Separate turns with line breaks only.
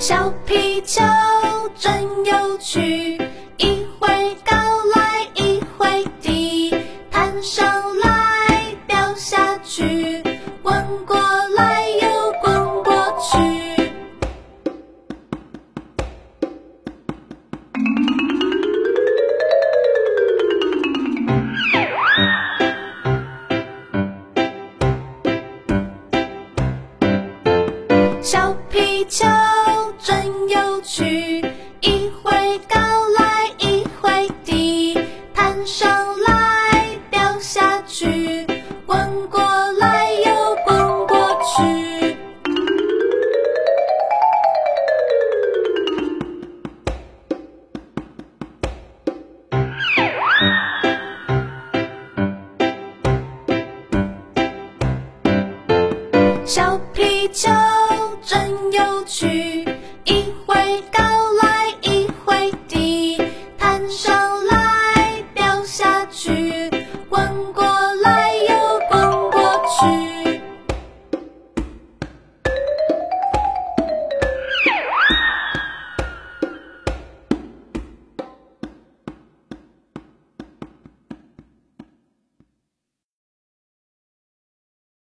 小皮球真有趣，一会高来，一会低，弹上来，掉下去，滚过来，又滚过去。小皮球。真有趣，一会高来，一会低，弹上来，掉下去，滚过来又滚过去。小皮球真有趣。